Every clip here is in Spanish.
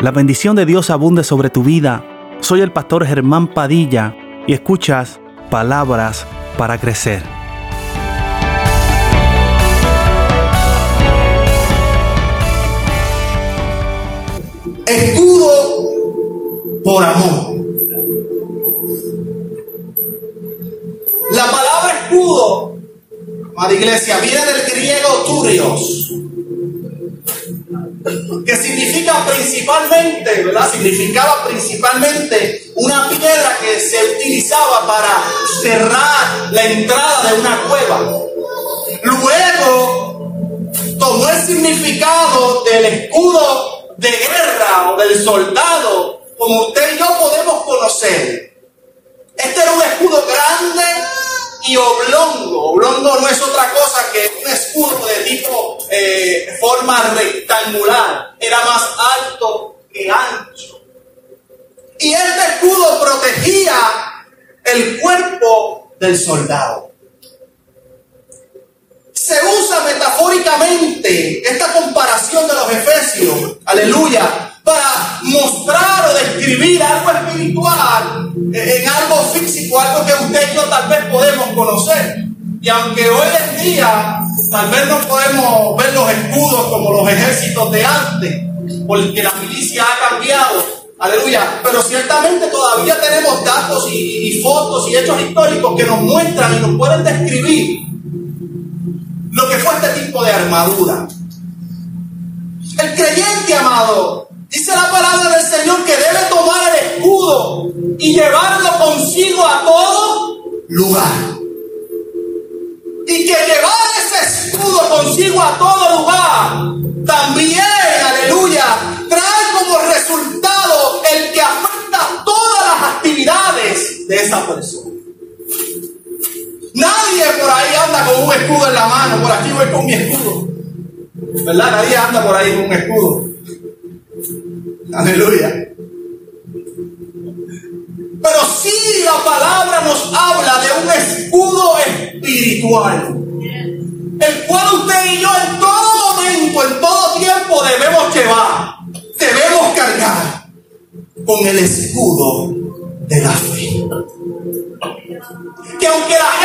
La bendición de Dios abunde sobre tu vida. Soy el pastor Germán Padilla y escuchas palabras para crecer. Escudo por amor. La palabra escudo, amada iglesia, viene del griego turios, que significa principalmente, ¿verdad? Significaba principalmente una piedra que se utilizaba para cerrar la entrada de una cueva. Luego tomó el significado del escudo de guerra o del soldado, como usted y yo podemos conocer. Este era un escudo grande y oblongo. Oblongo no es otra cosa que un escudo de tipo eh, forma rectangular. Era más alto que ancho. Y este escudo protegía el cuerpo del soldado. Se usa metafóricamente esta comparación de los efesios, aleluya, para mostrar o describir algo espiritual en algo físico, algo que usted y yo tal vez podemos conocer. Y aunque hoy en día tal vez no podemos ver los escudos como los ejércitos de antes, porque la milicia ha cambiado, aleluya, pero ciertamente todavía tenemos datos y, y fotos y hechos históricos que nos muestran y nos pueden describir lo que fue este tipo de armadura. El creyente, amado, dice la palabra del Señor que debe tomar el escudo y llevarlo consigo a todo lugar. Y que llevar ese escudo consigo a todo lugar también, aleluya, trae como resultado el que afecta todas las actividades de esa persona. Nadie por ahí anda con un escudo en la mano. Por aquí voy con mi escudo. ¿Verdad? Nadie anda por ahí con un escudo. Aleluya. Pero sí la palabra nos habla de un escudo espiritual. El cual usted y yo en todo momento, en todo tiempo debemos llevar. Debemos cargar con el escudo de la fe que aunque la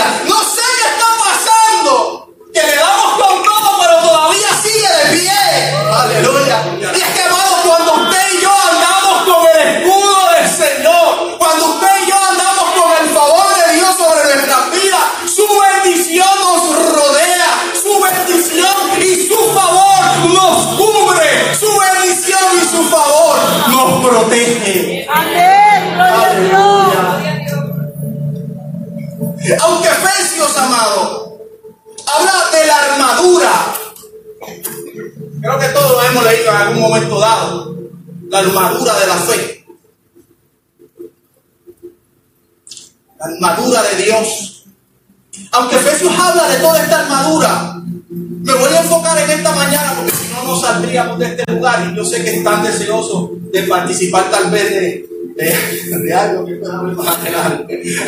Aleluya. Aunque Efesios, amado, habla de la armadura. Creo que todos lo hemos leído en algún momento dado. La armadura de la fe. La armadura de Dios. Aunque Efesios habla de toda esta armadura, me voy a enfocar en esta mañana porque si no, no saldríamos de este lugar y yo sé que están deseosos de participar tal vez de, de, de algo que haber más.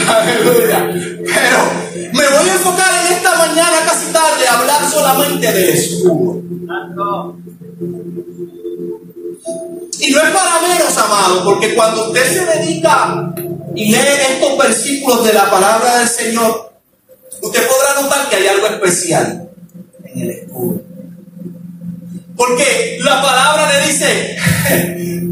Aleluya. Pero me voy a enfocar en esta mañana casi tarde a hablar solamente del escudo. Y no es para menos, amado, porque cuando usted se dedica y lee estos versículos de la palabra del Señor, usted podrá notar que hay algo especial en el escudo. Porque la palabra le dice,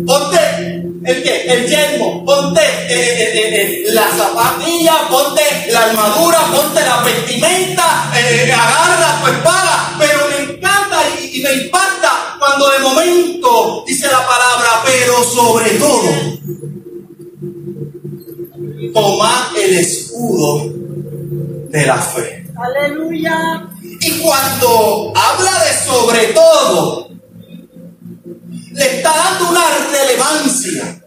ponte el qué, el yelmo, ponte eh, eh, eh, eh, la zapatilla, ponte la armadura, ponte la vestimenta, eh, agarra tu espada, pero me encanta y, y me impacta cuando de momento dice la palabra, pero sobre todo, toma el escudo de la fe. Aleluya. Y cuando habla de sobre todo, le está dando una relevancia,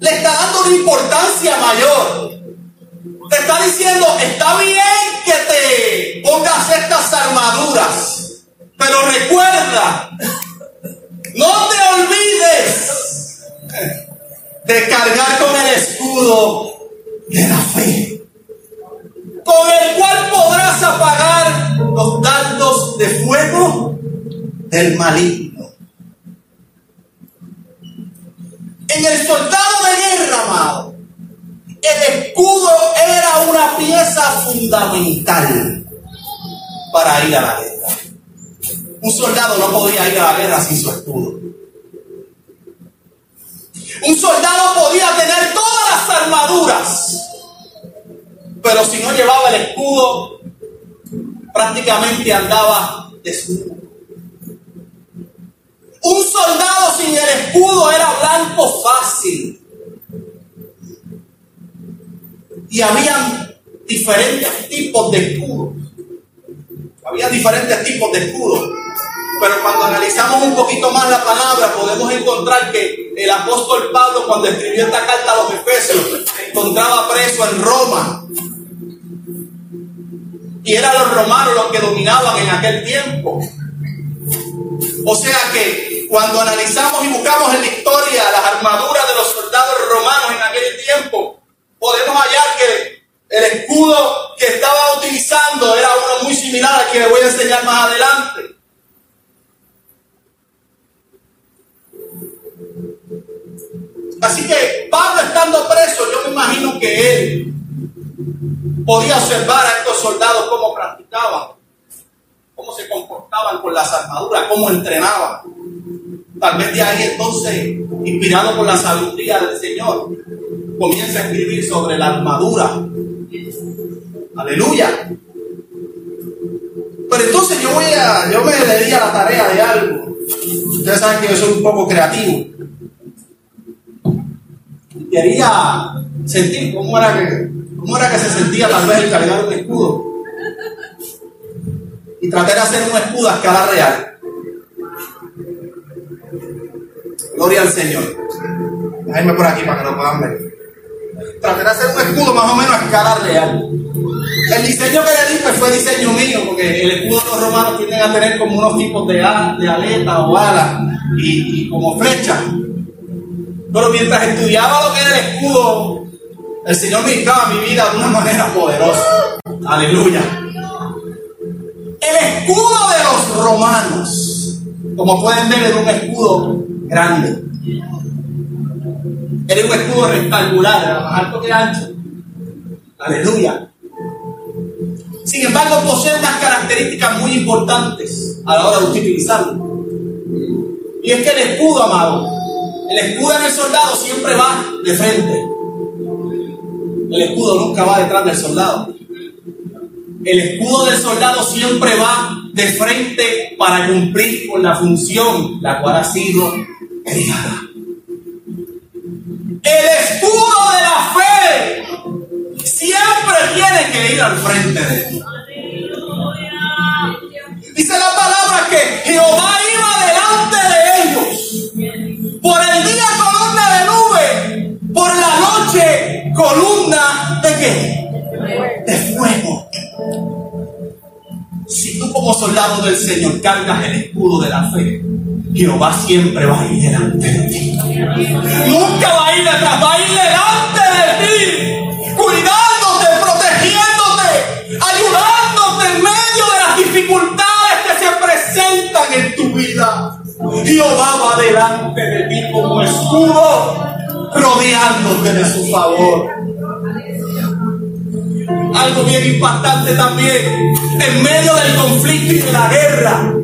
le está dando una importancia mayor. Te está diciendo, está bien que te pongas estas armaduras, pero recuerda, no te olvides de cargar con el escudo de la fe, con el cual podrás apagar los dardos de fuego del maligno. En el soldado de guerra, amado, el escudo era una pieza fundamental para ir a la guerra. Un soldado no podía ir a la guerra sin su escudo. Un soldado podía tener todas las armaduras, pero si no llevaba el escudo, prácticamente andaba desnudo. Un soldado sin el escudo era blanco fácil. Y había diferentes tipos de escudos. Había diferentes tipos de escudos. Pero cuando analizamos un poquito más la palabra, podemos encontrar que el apóstol Pablo, cuando escribió esta carta a los Efesios, se encontraba preso en Roma. Y eran los romanos los que dominaban en aquel tiempo. O sea que cuando analizamos y buscamos en la historia las armaduras de los soldados romanos en aquel tiempo, podemos hallar que el escudo que estaba utilizando era uno muy similar al que le voy a enseñar más adelante. Así que Pablo estando preso, yo me imagino que él podía observar a estos soldados cómo practicaban, cómo se comportaban con las armaduras, cómo entrenaban. Tal vez de ahí entonces, inspirado por la sabiduría del Señor, comienza a escribir sobre la armadura. Aleluya. Pero entonces yo voy a, yo me di a la tarea de algo. Ustedes saben que yo soy un poco creativo. Quería sentir cómo era que, cómo era que se sentía tal vez el cargar un escudo. Y traté de hacer un escudo a escala real. Gloria al Señor. Déjenme por aquí para que lo puedan ver. Traté de hacer un escudo más o menos a escala real. El diseño que le di pues, fue diseño mío, porque el escudo de los romanos tienden a tener como unos tipos de, de aleta o alas y, como flecha. Pero mientras estudiaba lo que era el escudo, el Señor ministraba mi vida de una manera poderosa. Aleluya. El escudo de los romanos, como pueden ver, era un escudo grande. Era un escudo rectangular, más alto que ancho. Aleluya. Sin embargo, posee unas características muy importantes a la hora de utilizarlo. Y es que el escudo, amado, el escudo en el soldado siempre va de frente. El escudo nunca va detrás del soldado. El escudo del soldado siempre va de frente para cumplir con la función la cual ha sido El escudo de la fe siempre tiene que ir al frente de ti. Dice la palabra que Jehová iba delante de ellos. Por el día columna de nube, por la noche columna de qué? De fuego. Si tú como soldado del Señor cargas el escudo de la fe, Jehová siempre va a ir delante de ti. Nunca va a ir detrás, va a ir delante de ti, cuidándote, protegiéndote, ayudándote en medio de las dificultades que se presentan en tu vida. Jehová va delante de ti como escudo, rodeándote de su favor. Algo bien impactante también, en medio del conflicto y de la guerra,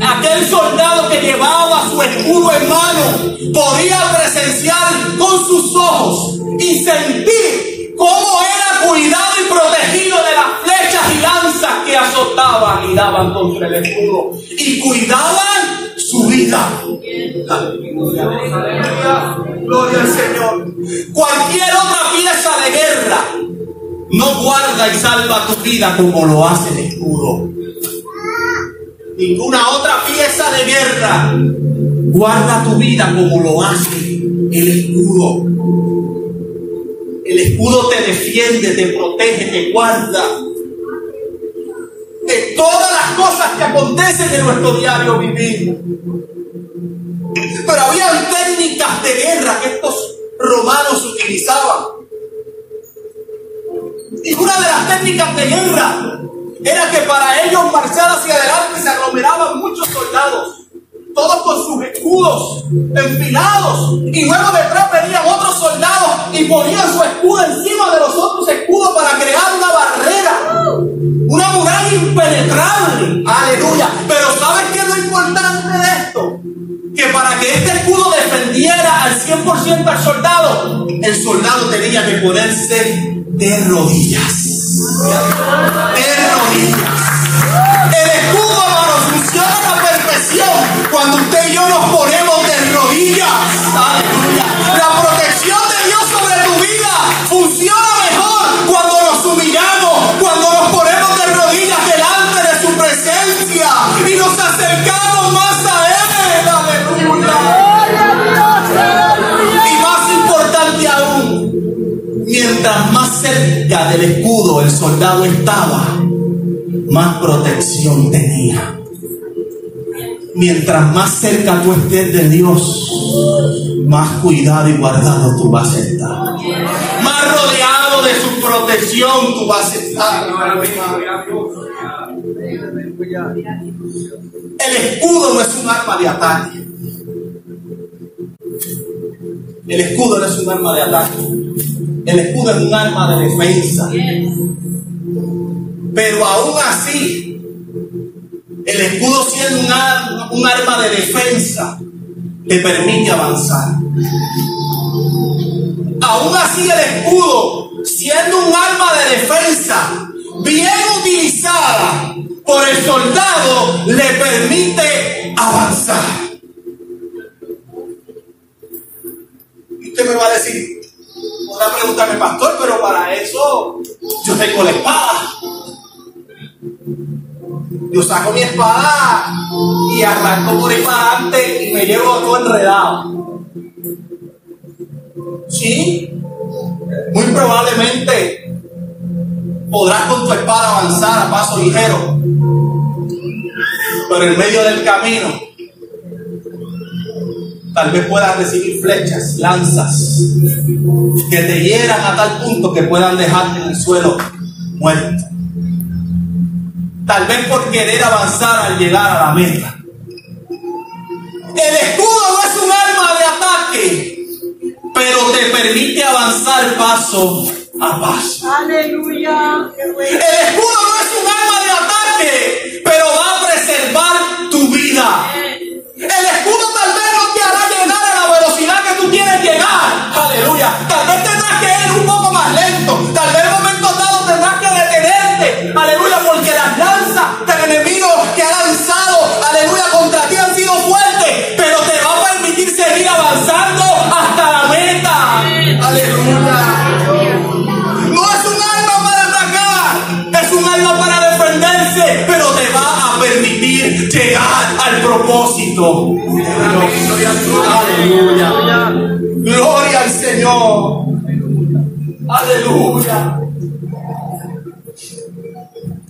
aquel soldado que llevaba su escudo en mano podía presenciar con sus ojos y sentir cómo era cuidado y protegido de las flechas y lanzas que azotaban y daban contra el escudo y cuidaban su vida. Gloria al Señor. Cualquier otra pieza de guerra no guarda y salva tu vida como lo hace el escudo. Ninguna otra pieza de guerra guarda tu vida como lo hace el escudo. El escudo te defiende, te protege, te guarda de todas las cosas que acontecen en nuestro diario vivir. Pero había técnicas de guerra que estos romanos utilizaban. Y una de las técnicas de guerra era que para ellos marchar hacia adelante se aglomeraban muchos soldados, todos con sus escudos enfilados, y luego detrás venían otros soldados y ponían su escudo encima de los otros escudos para crear una barrera, una muralla impenetrable. Aleluya. Pero ¿sabes qué es lo importante de esto? Que para que este escudo defendiera al 100% al soldado, el soldado tenía que ponerse de rodillas. De rodillas. El escudo, hermano, funciona a la perfección cuando usted y yo nos ponemos de rodillas. Soldado estaba, más protección tenía. Mientras más cerca tú estés de Dios, más cuidado y guardado tú vas a estar. Más rodeado de su protección tú vas a estar. El escudo no es un arma de ataque. El escudo no es un arma de ataque. El escudo es un arma de defensa. Pero aún así, el escudo siendo un, ar- un arma de defensa, te permite avanzar. Aún así el escudo, siendo un arma de defensa, bien utilizada por el soldado, le permite avanzar. Y usted me va a decir, podrá preguntarme, pastor, pero para eso yo tengo la espada. Yo saco mi espada y arranco por ahí para y me llevo todo enredado. Sí, muy probablemente podrás con tu espada avanzar a paso ligero, pero en medio del camino tal vez puedas recibir flechas, lanzas, que te hieran a tal punto que puedan dejarte en el suelo muerto. Tal vez por querer avanzar al llegar a la meta. El escudo no es un arma de ataque, pero te permite avanzar paso a paso. Aleluya. El escudo no es un arma de ataque, pero va a preservar tu vida. El escudo tal vez no te hará llegar a la velocidad que tú quieres llegar. Aleluya. Tal vez tendrás Aleluya. Gloria al Señor. Aleluya.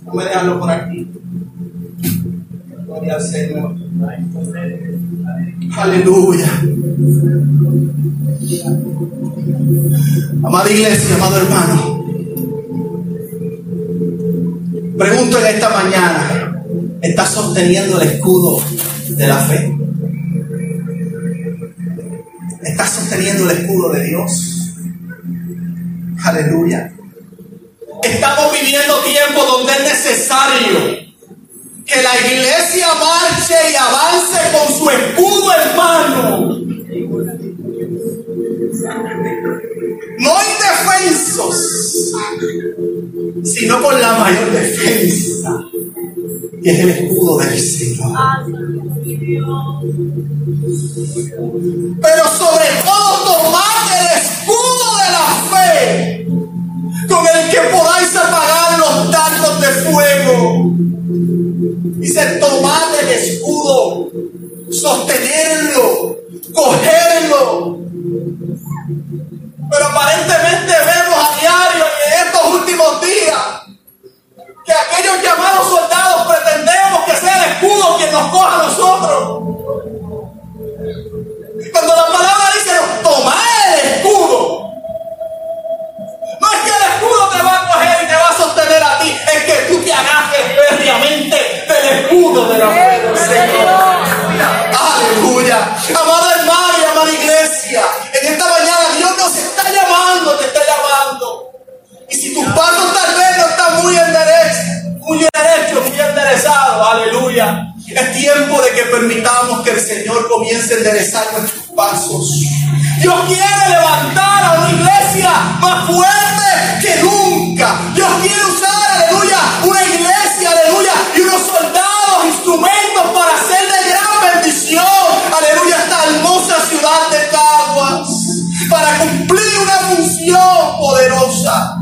Vamos a dejarlo por aquí. Gloria al Señor. Aleluya. Amada iglesia, amado hermano. Pregunto en esta mañana, ¿estás sosteniendo el escudo de la fe? ¿Estás sosteniendo el escudo de Dios? Aleluya. Estamos viviendo tiempos donde es necesario que la iglesia marche y avance con su escudo hermano. No indefensos, sino con la mayor defensa, que es el escudo del Señor. Pero sobre todo tomar el escudo de la fe, con el que podáis apagar los dardos de fuego. Dice, tomad el escudo, sostenerlo, cogerlo. Pero aparentemente Aleluya. Amada hermana y amada iglesia, en esta mañana Dios nos está llamando, te está llamando. Y si tus pasos tal vez no están muy en derecho, muy derechos, muy enderezados, aleluya. Es tiempo de que permitamos que el Señor comience a enderezar nuestros pasos. Dios quiere levantar a una iglesia más fuerte que nunca. Dios quiere usar, aleluya, una iglesia, aleluya, y unos soldados, poderosa.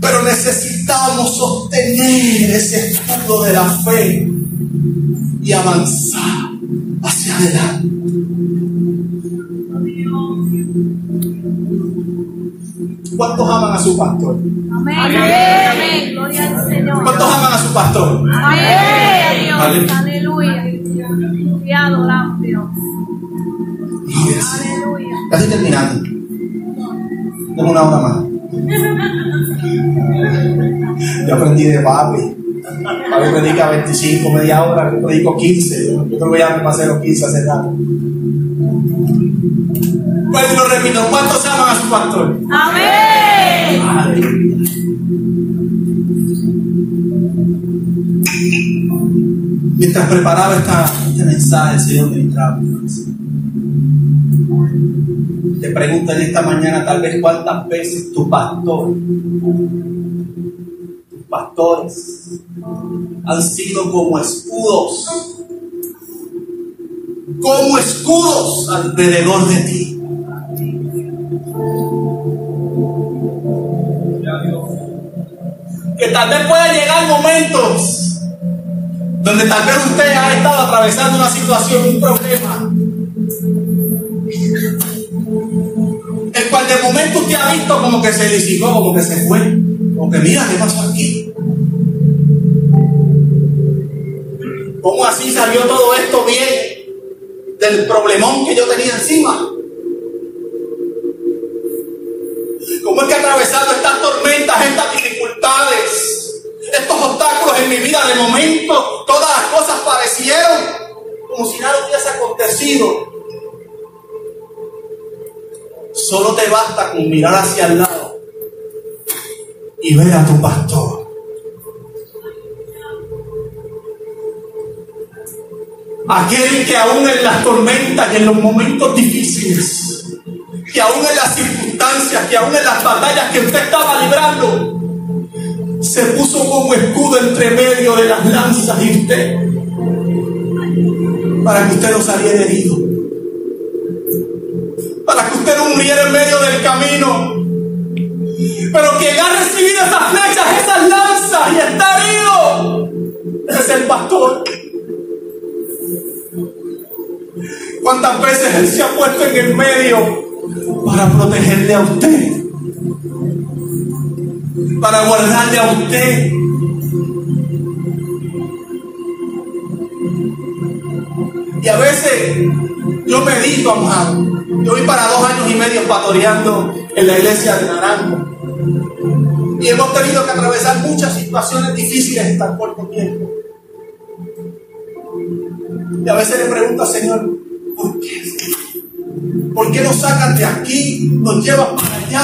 Pero necesitamos sostener ese escudo de la fe y avanzar hacia adelante. ¿Cuántos aman a su pastor? Amén. Amén. Gloria al Señor. ¿Cuántos aman a su pastor? Amén. Dios. Aleluya. Te adoramos, Dios. Aleluya. Casi terminando. Tengo una hora más. Yo aprendí de papi. Papi predica 25, media hora, yo predico 15. Yo creo que ya me pasé los 15 hace rato. Pues lo repito, ¿cuántos aman a su pastor? Amén. Aleluya. Mientras preparaba esta, este mensaje, el Señor me entraba. Te pregunto en esta mañana, tal vez cuántas veces tu pastor, tus pastores, han sido como escudos, como escudos alrededor de ti. Que tal vez pueda llegar momentos donde tal vez usted ha estado atravesando una situación, un problema, de momento usted ha visto como que se disipó, como que se fue, como que mira qué pasó aquí. ¿Cómo así salió todo esto bien del problemón que yo tenía encima? ¿Cómo es que atravesando estas tormentas, estas dificultades, estos obstáculos en mi vida, de momento todas las cosas parecieron como si nada hubiese acontecido? Solo te basta con mirar hacia el lado y ver a tu pastor. Aquel que aún en las tormentas y en los momentos difíciles, que aún en las circunstancias, que aún en las batallas que usted estaba librando, se puso como escudo entre medio de las lanzas y usted, para que usted no saliera herido, para que usted no muriera en medio del camino, pero quien ha recibido esas flechas, esas lanzas y está herido, es el pastor. ¿Cuántas veces Él se ha puesto en el medio para protegerle a usted? Para guardarle a usted. Y a veces yo medito, amado. Yo voy para dos años y medio pastoreando en la iglesia de Naranjo. Y hemos tenido que atravesar muchas situaciones difíciles en tan corto tiempo. Y a veces le pregunto al Señor, ¿por qué? ¿Por qué nos sacan de aquí, nos llevan para allá?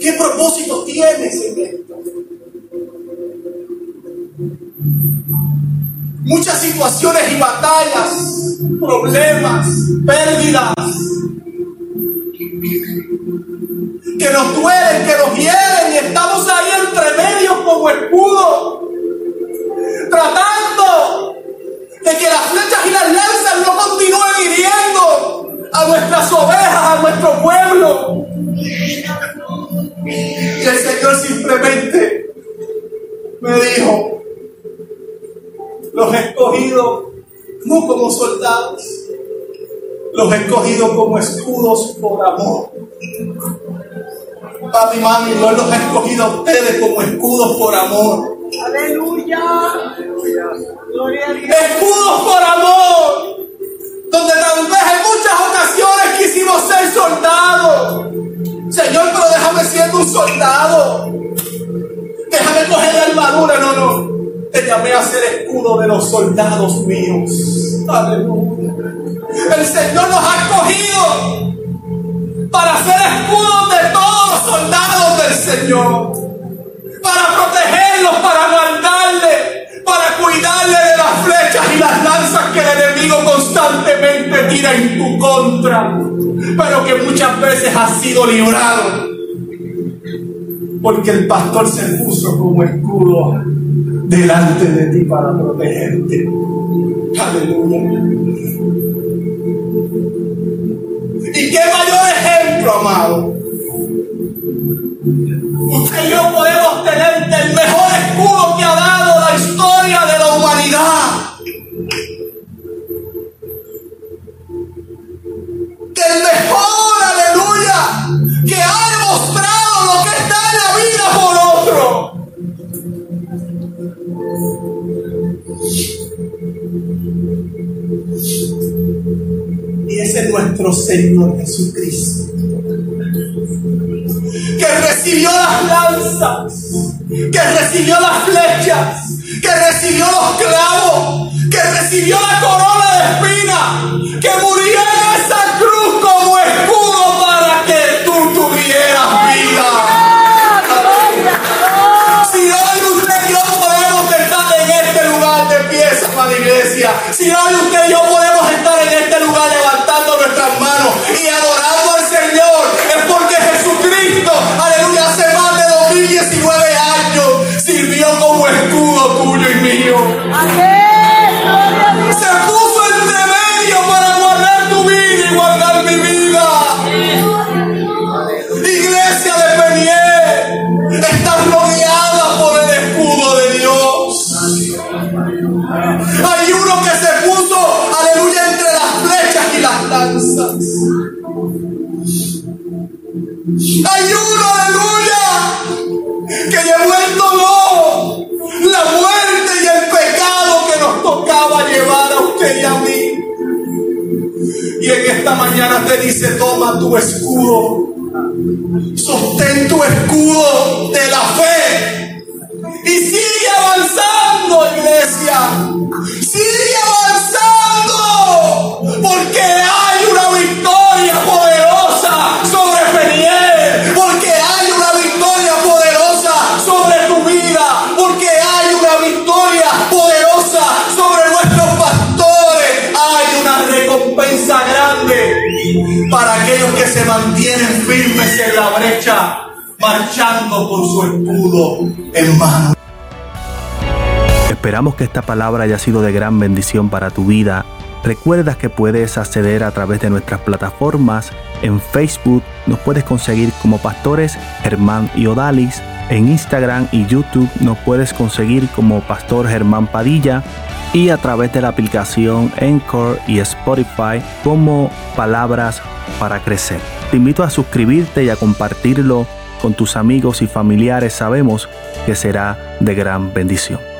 ¿Qué propósito tienes en esto? Muchas situaciones y batallas, problemas, pérdidas, que nos duelen, que nos hieren y estamos ahí entre medio como escudo, tratando de que las flechas y las lanzas no continúen hiriendo a nuestras ovejas, a nuestro pueblo. Y el Señor simplemente me dijo, los he escogido no como soldados, los he escogido como escudos por amor. Papi, mami, no los he escogido a ustedes como escudos por amor. Aleluya. Escudos por amor. Donde tal vez en muchas ocasiones quisimos ser soldados. Señor, pero déjame siendo un soldado. Déjame coger la armadura. No, no. Te llamé a ser escudo de los soldados míos. Aleluya. El Señor nos ha escogido para ser escudos de todos los soldados del Señor. Para protegerlos, para guardarle, para cuidarle de las flechas y las lanzas que el enemigo constantemente tira en tu contra. Pero que muchas veces ha sido librado. Porque el pastor se puso como escudo delante de ti para protegerte. Aleluya. ¿Y qué mayor ejemplo, amado? Usted yo podemos recibió las flechas, que recibió los clavos, que recibió la corona de espina, que murió en esa cruz como escudo para que tú tuvieras vida. Si hoy usted y yo podemos estar en este lugar de pies para la iglesia, si hoy usted y yo podemos estar en este lugar levantando nuestras manos y adorando mío. Se puso entre medio para guardar tu vida y guardar mi vida. Iglesia de Peniel, estás rodeada por el escudo de Dios. Hay uno que se puso, aleluya, entre las flechas y las lanzas. Hay uno, aleluya, mañana te dice, toma tu escudo, sostén tu escudo de la fe y sigue avanzando, iglesia. Sigue avanzando, se mantienen firmes en la brecha, marchando con su escudo en mano. Esperamos que esta palabra haya sido de gran bendición para tu vida. Recuerda que puedes acceder a través de nuestras plataformas. En Facebook nos puedes conseguir como pastores Germán y Odalis. En Instagram y YouTube nos puedes conseguir como Pastor Germán Padilla. Y a través de la aplicación Encore y Spotify como Palabras para Crecer. Te invito a suscribirte y a compartirlo con tus amigos y familiares. Sabemos que será de gran bendición.